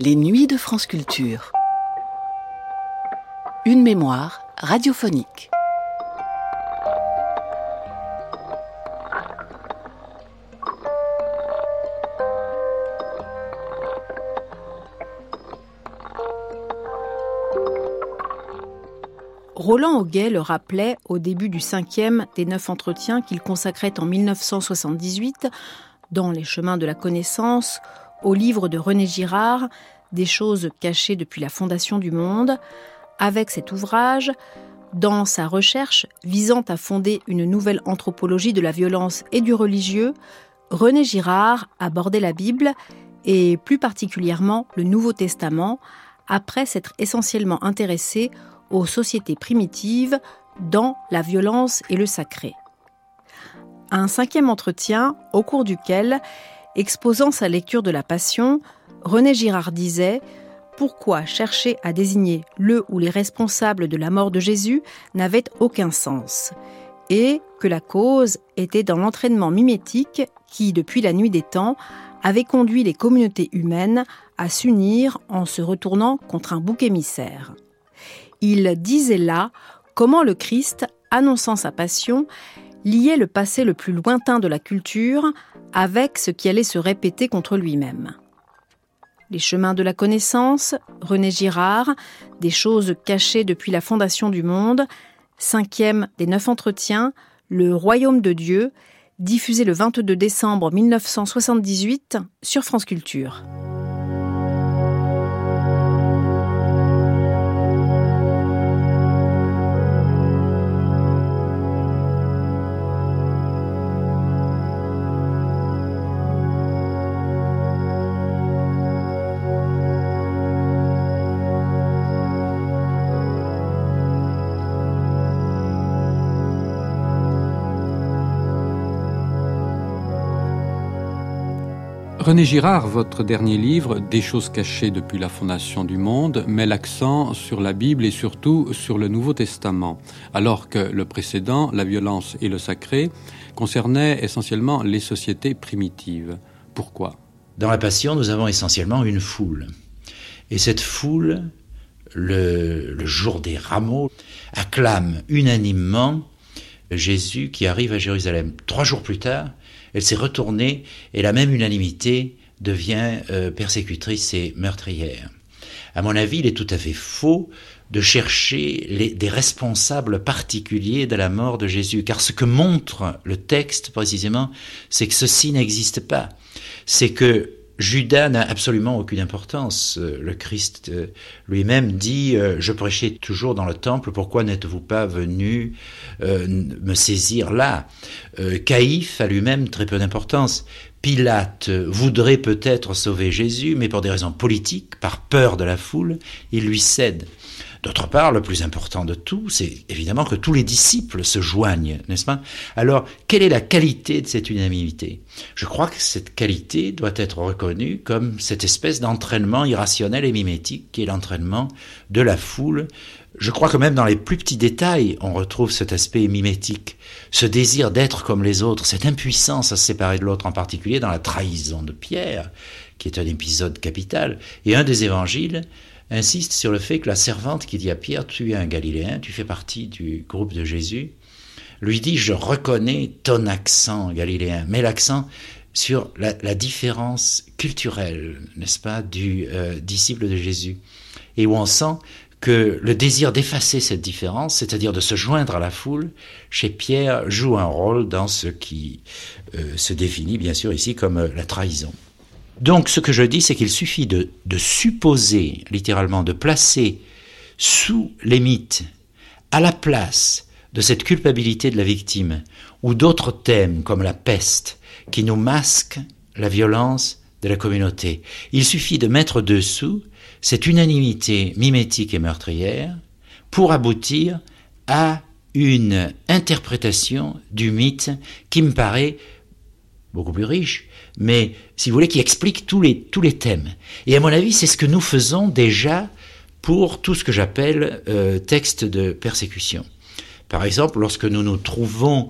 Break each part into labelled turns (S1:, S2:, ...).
S1: Les nuits de France Culture. Une mémoire radiophonique.
S2: Roland Auguet le rappelait au début du cinquième des neuf entretiens qu'il consacrait en 1978 dans Les chemins de la connaissance au livre de René Girard, Des choses cachées depuis la fondation du monde. Avec cet ouvrage, dans sa recherche visant à fonder une nouvelle anthropologie de la violence et du religieux, René Girard abordait la Bible et plus particulièrement le Nouveau Testament après s'être essentiellement intéressé aux sociétés primitives dans la violence et le sacré. Un cinquième entretien au cours duquel Exposant sa lecture de la Passion, René Girard disait Pourquoi chercher à désigner le ou les responsables de la mort de Jésus n'avait aucun sens et que la cause était dans l'entraînement mimétique qui, depuis la nuit des temps, avait conduit les communautés humaines à s'unir en se retournant contre un bouc émissaire. Il disait là comment le Christ, annonçant sa passion, liait le passé le plus lointain de la culture avec ce qui allait se répéter contre lui-même. Les chemins de la connaissance, René Girard, des choses cachées depuis la fondation du monde, cinquième des neuf entretiens, Le Royaume de Dieu, diffusé le 22 décembre 1978 sur France Culture.
S3: René Girard, votre dernier livre, Des choses cachées depuis la fondation du monde, met l'accent sur la Bible et surtout sur le Nouveau Testament, alors que le précédent, La violence et le sacré, concernait essentiellement les sociétés primitives. Pourquoi?
S4: Dans la Passion, nous avons essentiellement une foule. Et cette foule, le, le jour des rameaux, acclame unanimement Jésus qui arrive à Jérusalem. Trois jours plus tard, elle s'est retournée et la même unanimité devient euh, persécutrice et meurtrière. À mon avis, il est tout à fait faux de chercher des responsables particuliers de la mort de Jésus, car ce que montre le texte précisément, c'est que ceci n'existe pas. C'est que Judas n'a absolument aucune importance. Euh, le Christ euh, lui-même dit euh, Je prêchais toujours dans le temple, pourquoi n'êtes-vous pas venu me saisir là? Caïphe a lui-même très peu d'importance. Pilate voudrait peut-être sauver Jésus, mais pour des raisons politiques, par peur de la foule, il lui cède. D'autre part, le plus important de tout, c'est évidemment que tous les disciples se joignent, n'est-ce pas? Alors, quelle est la qualité de cette unanimité? Je crois que cette qualité doit être reconnue comme cette espèce d'entraînement irrationnel et mimétique qui est l'entraînement de la foule. Je crois que même dans les plus petits détails, on retrouve cet aspect mimétique, ce désir d'être comme les autres, cette impuissance à se séparer de l'autre, en particulier dans la trahison de Pierre, qui est un épisode capital. Et un des évangiles insiste sur le fait que la servante qui dit à Pierre, tu es un Galiléen, tu fais partie du groupe de Jésus, lui dit, je reconnais ton accent galiléen, mais l'accent sur la, différence culturelle, n'est-ce pas, du euh, disciple de Jésus, et où on sent que le désir d'effacer cette différence, c'est-à-dire de se joindre à la foule, chez Pierre joue un rôle dans ce qui euh, se définit bien sûr ici comme euh, la trahison. Donc ce que je dis, c'est qu'il suffit de, supposer, littéralement, de placer sous les mythes, à la place de cette culpabilité de la victime, ou d'autres thèmes comme la peste, qui nous masquent la violence de la communauté. Il suffit de mettre dessous cette unanimité mimétique et meurtrière pour aboutir à une interprétation du mythe qui me paraît beaucoup plus riche, mais si vous voulez, qui explique tous les, tous les thèmes. Et à mon avis, c'est ce que nous faisons déjà pour tout ce que j'appelle euh, texte de persécution. Par exemple, lorsque nous nous trouvons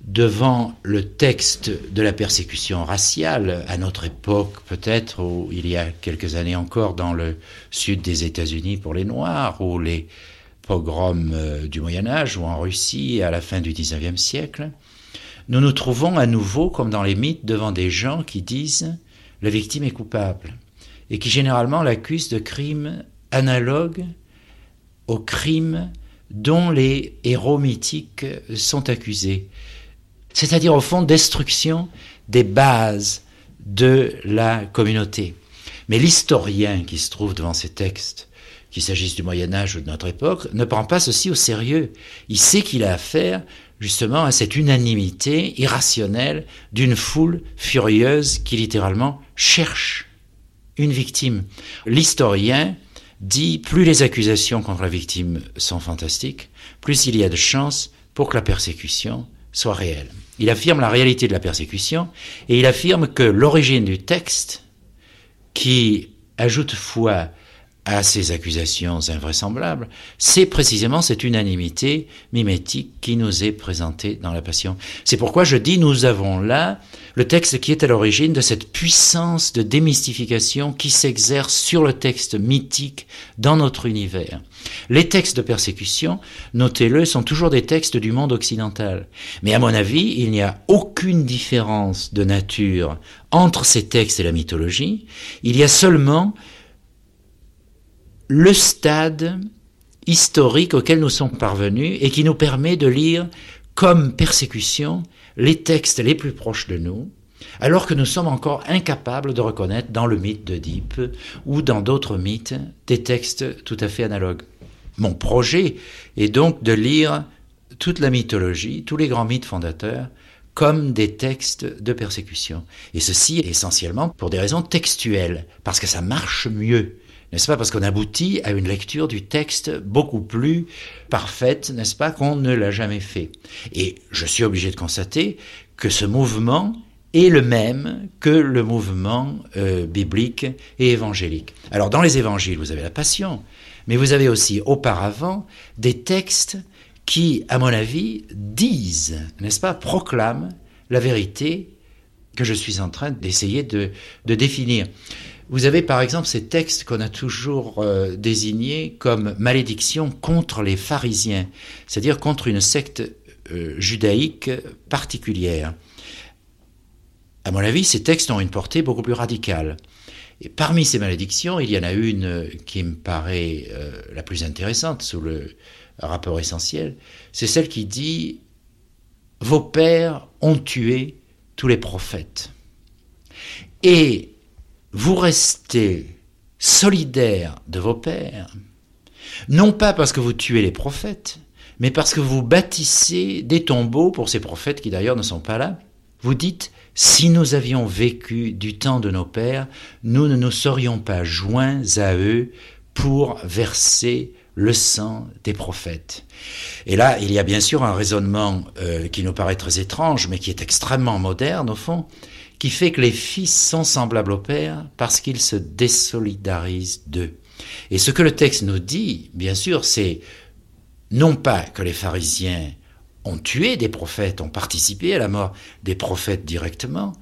S4: devant le texte de la persécution raciale, à notre époque peut-être, ou il y a quelques années encore dans le sud des États-Unis pour les Noirs, ou les pogroms euh, du Moyen Âge, ou en Russie à la fin du XIXe siècle, nous nous trouvons à nouveau, comme dans les mythes, devant des gens qui disent la victime est coupable, et qui généralement l'accusent de crimes analogues aux crimes dont les héros mythiques sont accusés c'est-à-dire au fond destruction des bases de la communauté. Mais l'historien qui se trouve devant ces textes, qu'il s'agisse du Moyen Âge ou de notre époque, ne prend pas ceci au sérieux. Il sait qu'il a affaire justement à cette unanimité irrationnelle d'une foule furieuse qui littéralement cherche une victime. L'historien dit plus les accusations contre la victime sont fantastiques, plus il y a de chances pour que la persécution soit réelle. Il affirme la réalité de la persécution et il affirme que l'origine du texte, qui ajoute foi à ces accusations invraisemblables, c'est précisément cette unanimité mimétique qui nous est présentée dans la Passion. C'est pourquoi je dis nous avons là le texte qui est à l'origine de cette puissance de démystification qui s'exerce sur le texte mythique dans notre univers. Les textes de persécution, notez-le, sont toujours des textes du monde occidental. Mais à mon avis, il n'y a aucune différence de nature entre ces textes et la mythologie. Il y a seulement le stade historique auquel nous sommes parvenus et qui nous permet de lire comme persécution les textes les plus proches de nous, alors que nous sommes encore incapables de reconnaître dans le mythe d'Oedipe ou dans d'autres mythes des textes tout à fait analogues. Mon projet est donc de lire toute la mythologie, tous les grands mythes fondateurs, comme des textes de persécution. Et ceci essentiellement pour des raisons textuelles, parce que ça marche mieux n'est-ce pas Parce qu'on aboutit à une lecture du texte beaucoup plus parfaite, n'est-ce pas, qu'on ne l'a jamais fait. Et je suis obligé de constater que ce mouvement est le même que le mouvement euh, biblique et évangélique. Alors dans les évangiles, vous avez la passion, mais vous avez aussi auparavant des textes qui, à mon avis, disent, n'est-ce pas, proclament la vérité que je suis en train d'essayer de, de définir. Vous avez par exemple ces textes qu'on a toujours euh, désignés comme malédiction contre les pharisiens, c'est-à-dire contre une secte euh, judaïque particulière. À mon avis, ces textes ont une portée beaucoup plus radicale. Et parmi ces malédictions, il y en a une qui me paraît euh, la plus intéressante sous le rapport essentiel, c'est celle qui dit Vos pères ont tué tous les prophètes. Et vous restez solidaire de vos pères, non pas parce que vous tuez les prophètes, mais parce que vous bâtissez des tombeaux pour ces prophètes qui d'ailleurs ne sont pas là. Vous dites, si nous avions vécu du temps de nos pères, nous ne nous serions pas joints à eux pour verser le sang des prophètes. Et là, il y a bien sûr un raisonnement euh, qui nous paraît très étrange, mais qui est extrêmement moderne au fond, qui fait que les fils sont semblables au Père parce qu'ils se désolidarisent d'eux. Et ce que le texte nous dit, bien sûr, c'est non pas que les pharisiens ont tué des prophètes, ont participé à la mort des prophètes directement,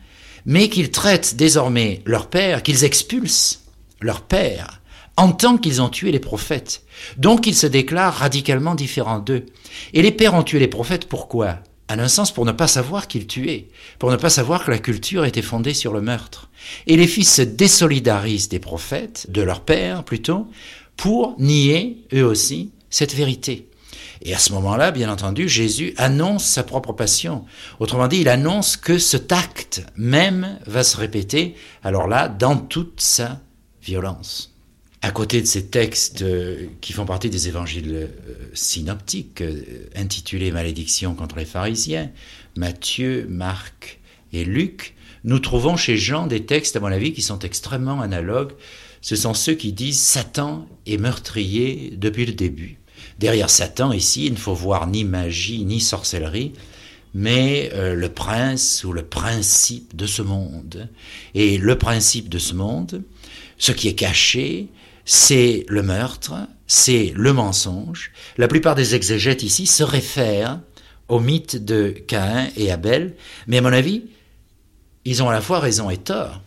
S4: mais qu'ils traitent désormais leur père, qu'ils expulsent leur père, en tant qu'ils ont tué les prophètes. Donc ils se déclarent radicalement différents d'eux. Et les pères ont tué les prophètes, pourquoi? En un sens pour ne pas savoir qu'ils tuaient, pour ne pas savoir que la culture était fondée sur le meurtre. Et les fils se désolidarisent des prophètes, de leur père plutôt, pour nier, eux aussi, cette vérité. Et à ce moment-là, bien entendu, Jésus annonce sa propre passion. Autrement dit, il annonce que cet acte même va se répéter, alors là, dans toute sa violence à côté de ces textes euh, qui font partie des évangiles euh, synoptiques, euh, intitulés Malédiction contre les pharisiens, Matthieu, Marc et Luc, nous trouvons chez Jean des textes, à mon avis, qui sont extrêmement analogues. Ce sont ceux qui disent Satan est meurtrier depuis le début. Derrière Satan, ici, il ne faut voir ni magie ni sorcellerie, mais le prince ou le principe de ce monde. Et le principe de ce monde, ce qui est caché, c'est le meurtre, c'est le mensonge. La plupart des exégètes ici se réfèrent au mythe de Caïn et Abel, mais à mon avis, ils ont à la fois raison et tort.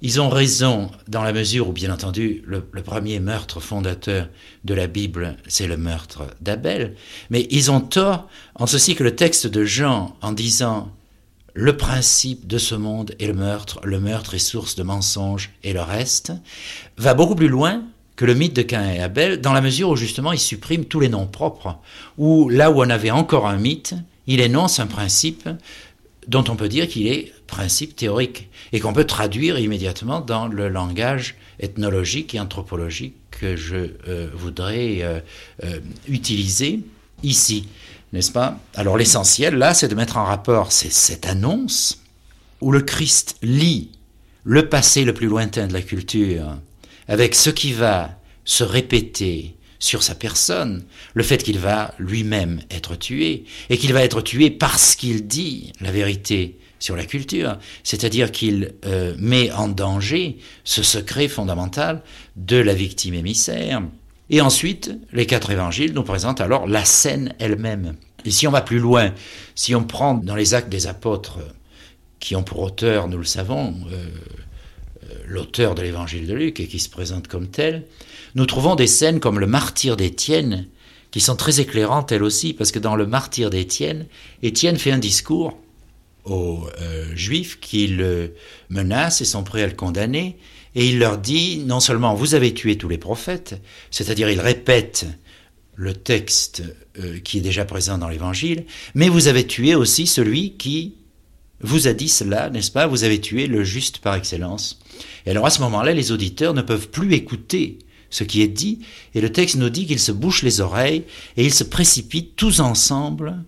S4: Ils ont raison dans la mesure où, bien entendu, le, premier meurtre fondateur de la Bible, c'est le meurtre d'Abel. Mais ils ont tort en ceci que le texte de Jean, en disant le principe de ce monde est le meurtre, le meurtre est source de mensonges et le reste, va beaucoup plus loin que le mythe de Cain et Abel, dans la mesure où justement il supprime tous les noms propres, ou là où on avait encore un mythe, il énonce un principe dont on peut dire qu'il est principe théorique et qu'on peut traduire immédiatement dans le langage ethnologique et anthropologique que je euh, voudrais euh, euh, utiliser ici, n'est-ce pas? Alors l'essentiel là, c'est de mettre en rapport cette annonce où le Christ lit le passé le plus lointain de la culture avec ce qui va se répéter sur sa personne, le fait qu'il va lui-même être tué, et qu'il va être tué parce qu'il dit la vérité sur la culture, c'est-à-dire qu'il euh, met en danger ce secret fondamental de la victime émissaire. Et ensuite, les quatre évangiles nous présentent alors la scène elle-même. Et si on va plus loin, si on prend dans les actes des apôtres, qui ont pour auteur, nous le savons, euh, l'auteur de l'évangile de Luc et qui se présente comme tel, nous trouvons des scènes comme le martyr d'Étienne, qui sont très éclairantes elles aussi, parce que dans le martyr d'Étienne, Étienne fait un discours aux euh, Juifs qui le menacent et sont prêts à le condamner, et il leur dit, non seulement vous avez tué tous les prophètes, c'est-à-dire il répète le texte euh, qui est déjà présent dans l'Évangile, mais vous avez tué aussi celui qui vous a dit cela, n'est-ce pas? Vous avez tué le juste par excellence. Et alors à ce moment-là, les auditeurs ne peuvent plus écouter ce qui est dit, et le texte nous dit qu'ils se bouchent les oreilles et ils se précipitent tous ensemble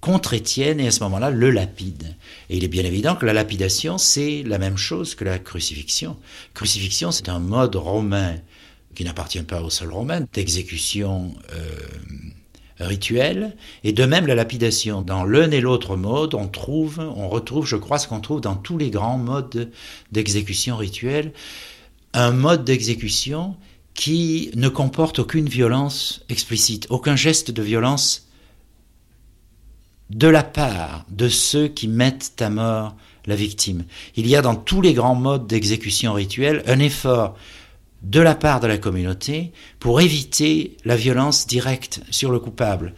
S4: contre Étienne et à ce moment-là le lapide. Et il est bien évident que la lapidation, c'est la même chose que la crucifixion. Crucifixion, c'est un mode romain qui n'appartient pas au seul romain, d'exécution euh, rituel, et de même la lapidation. Dans l'un et l'autre mode, on trouve, on retrouve, je crois, ce qu'on trouve dans tous les grands modes d'exécution rituelle, un mode d'exécution qui ne comporte aucune violence explicite, aucun geste de violence de la part de ceux qui mettent à mort la victime. Il y a dans tous les grands modes d'exécution rituelle un effort de la part de la communauté pour éviter la violence directe sur le coupable.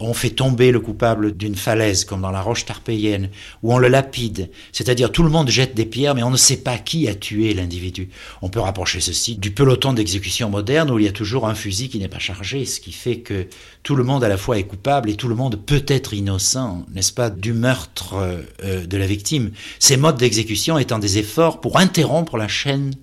S4: On fait tomber le coupable d'une falaise, comme dans la roche tarpéienne, ou on le lapide, c'est-à-dire tout le monde jette des pierres, mais on ne sait pas qui a tué l'individu. On peut rapprocher ceci du peloton d'exécution moderne où il y a toujours un fusil qui n'est pas chargé, ce qui fait que tout le monde à la fois est coupable et tout le monde peut être innocent, n'est-ce pas, du meurtre euh, de la victime. Ces modes d'exécution étant des efforts pour interrompre la chaîne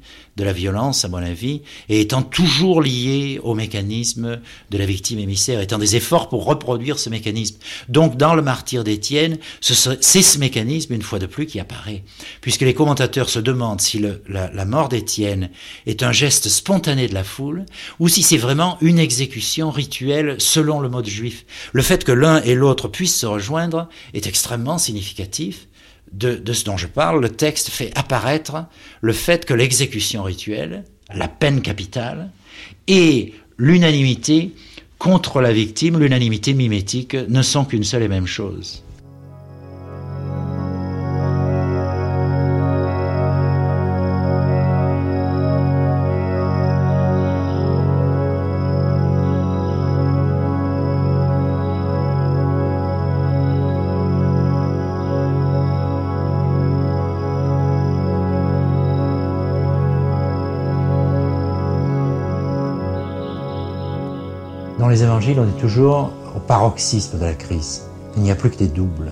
S4: de la violence, à mon avis, et étant toujours lié au mécanisme de la victime émissaire, étant des efforts pour reproduire ce mécanisme. Donc, dans le martyr d'Étienne, c'est ce mécanisme, une fois de plus, qui apparaît. Puisque les commentateurs se demandent si la, la mort d'Étienne est un geste spontané de la foule, ou si c'est vraiment une exécution rituelle selon le mode juif. Le fait que l'un et l'autre puissent se rejoindre est extrêmement significatif, de, ce dont je parle, le texte fait apparaître le fait que l'exécution rituelle, la peine capitale, et l'unanimité contre la victime, l'unanimité mimétique, ne sont qu'une seule et même chose. Les évangiles, on est toujours au paroxysme de la crise. Il n'y a plus que des doubles.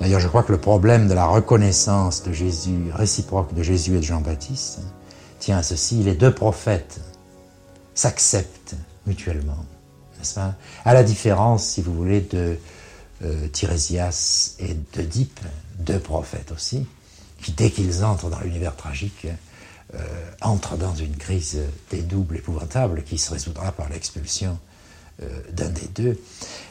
S4: D'ailleurs, je crois que le problème de la reconnaissance de Jésus, réciproque de Jésus et de Jean-Baptiste, tient à ceci. Les deux prophètes s'acceptent mutuellement, n'est-ce pas? À la différence, si vous voulez, de euh, Tirésias et d'Oedipe, deux prophètes aussi, qui, dès qu'ils entrent dans l'univers tragique, euh, entrent dans une crise des doubles épouvantable qui se résoudra par l'expulsion euh, d'un des deux.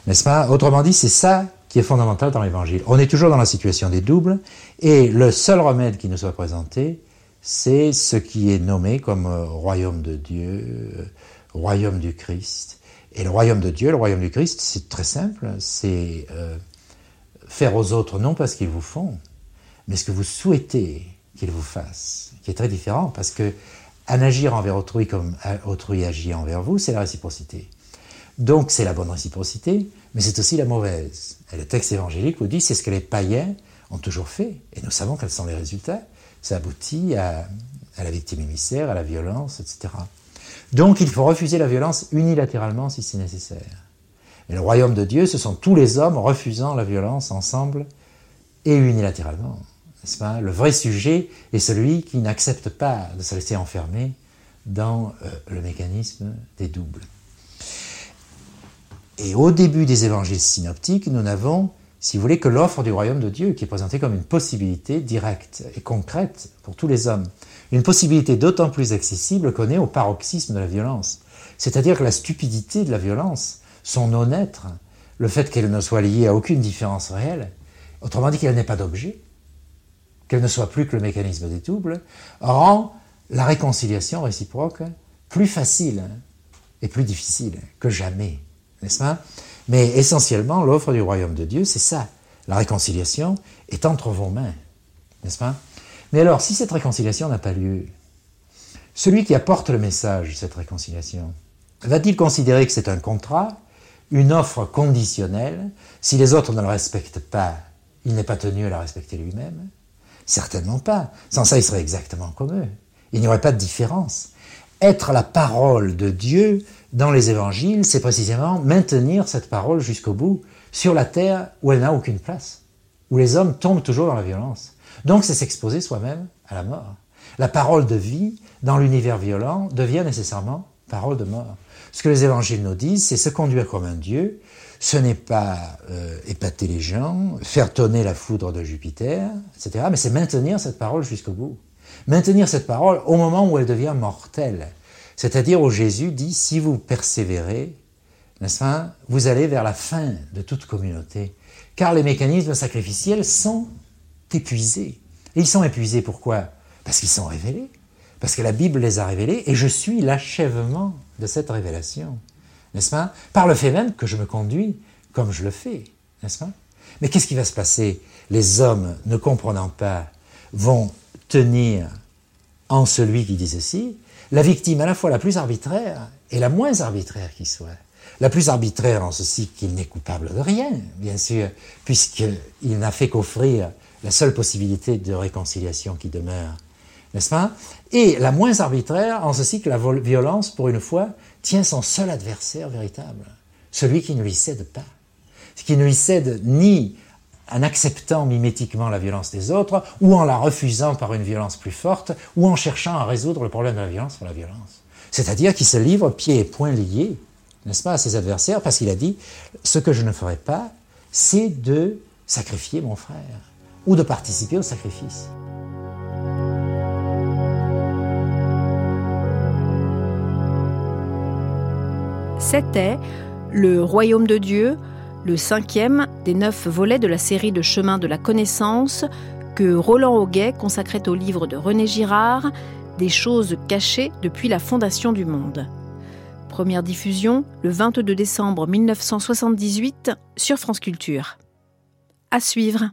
S4: N'est-ce pas? Autrement dit, c'est ça qui est fondamental dans l'évangile. On est toujours dans la situation des doubles, et le seul remède qui nous soit présenté, c'est ce qui est nommé comme euh, royaume de Dieu, euh, royaume du Christ. Et le royaume de Dieu, le royaume du Christ, c'est très simple, c'est faire aux autres non pas ce qu'ils vous font, mais ce que vous souhaitez qu'ils vous fassent, qui est très différent parce que en agir envers autrui comme autrui agit envers vous, c'est la réciprocité. Donc c'est la bonne réciprocité, mais c'est aussi la mauvaise. Et le texte évangélique vous dit c'est ce que les païens ont toujours fait, et nous savons quels sont les résultats. Ça aboutit à, la victime émissaire, à la violence, etc. Donc il faut refuser la violence unilatéralement si c'est nécessaire. Et le royaume de Dieu, ce sont tous les hommes refusant la violence ensemble et unilatéralement. N'est-ce pas? Le vrai sujet est celui qui n'accepte pas de se laisser enfermer dans euh, le mécanisme des doubles. Et au début des évangiles synoptiques, nous n'avons, si vous voulez, que l'offre du royaume de Dieu qui est présentée comme une possibilité directe et concrète pour tous les hommes. Une possibilité d'autant plus accessible qu'on est au paroxysme de la violence. C'est-à-dire que la stupidité de la violence, son non-être, le fait qu'elle ne soit liée à aucune différence réelle, autrement dit qu'elle n'est pas d'objet, qu'elle ne soit plus que le mécanisme des doubles, rend la réconciliation réciproque plus facile et plus difficile que jamais, n'est-ce pas? Mais essentiellement, l'offre du royaume de Dieu, c'est ça. La réconciliation est entre vos mains, n'est-ce pas? Mais alors, si cette réconciliation n'a pas lieu, celui qui apporte le message cette réconciliation, va-t-il considérer que c'est un contrat une offre conditionnelle, si les autres ne le respectent pas, il n'est pas tenu à la respecter lui-même? Certainement pas. Sans ça, il serait exactement comme eux. Il n'y aurait pas de différence. Être la parole de Dieu dans les évangiles, c'est précisément maintenir cette parole jusqu'au bout, sur la terre où elle n'a aucune place, où les hommes tombent toujours dans la violence. Donc c'est s'exposer soi-même à la mort. La parole de vie, dans l'univers violent, devient nécessairement parole de mort. Ce que les évangiles nous disent, c'est se conduire comme un Dieu. Ce n'est pas euh, épater les gens, faire tonner la foudre de Jupiter, etc. Mais c'est maintenir cette parole jusqu'au bout. Maintenir cette parole au moment où elle devient mortelle. C'est-à-dire où Jésus dit, si vous persévérez, n'est-ce pas, vous allez vers la fin de toute communauté. Car les mécanismes sacrificiels sont épuisés. Et ils sont épuisés pourquoi? Parce qu'ils sont révélés. Parce que la Bible les a révélés et je suis l'achèvement de cette révélation, n'est-ce pas? Par le fait même que je me conduis comme je le fais, n'est-ce pas? Mais qu'est-ce qui va se passer? Les hommes, ne comprenant pas, vont tenir en celui qui dit ceci, la victime à la fois la plus arbitraire et la moins arbitraire qui soit. La plus arbitraire en ceci qu'il n'est coupable de rien, bien sûr, puisqu'il n'a fait qu'offrir la seule possibilité de réconciliation qui demeure n'est-ce pas? Et la moins arbitraire en ceci que la violence, pour une fois, tient son seul adversaire véritable, celui qui ne lui cède pas, qui ne lui cède ni en acceptant mimétiquement la violence des autres, ou en la refusant par une violence plus forte, ou en cherchant à résoudre le problème de la violence par la violence. C'est-à-dire qu'il se livre pieds et poings liés, n'est-ce pas, à ses adversaires, parce qu'il a dit, ce que je ne ferai pas, c'est de sacrifier mon frère, ou de participer au sacrifice.
S2: C'était Le Royaume de Dieu, le cinquième des neuf volets de la série de Chemins de la connaissance que Roland Auguet consacrait au livre de René Girard, Des choses cachées depuis la fondation du monde. Première diffusion le 22 décembre 1978 sur France Culture. À suivre.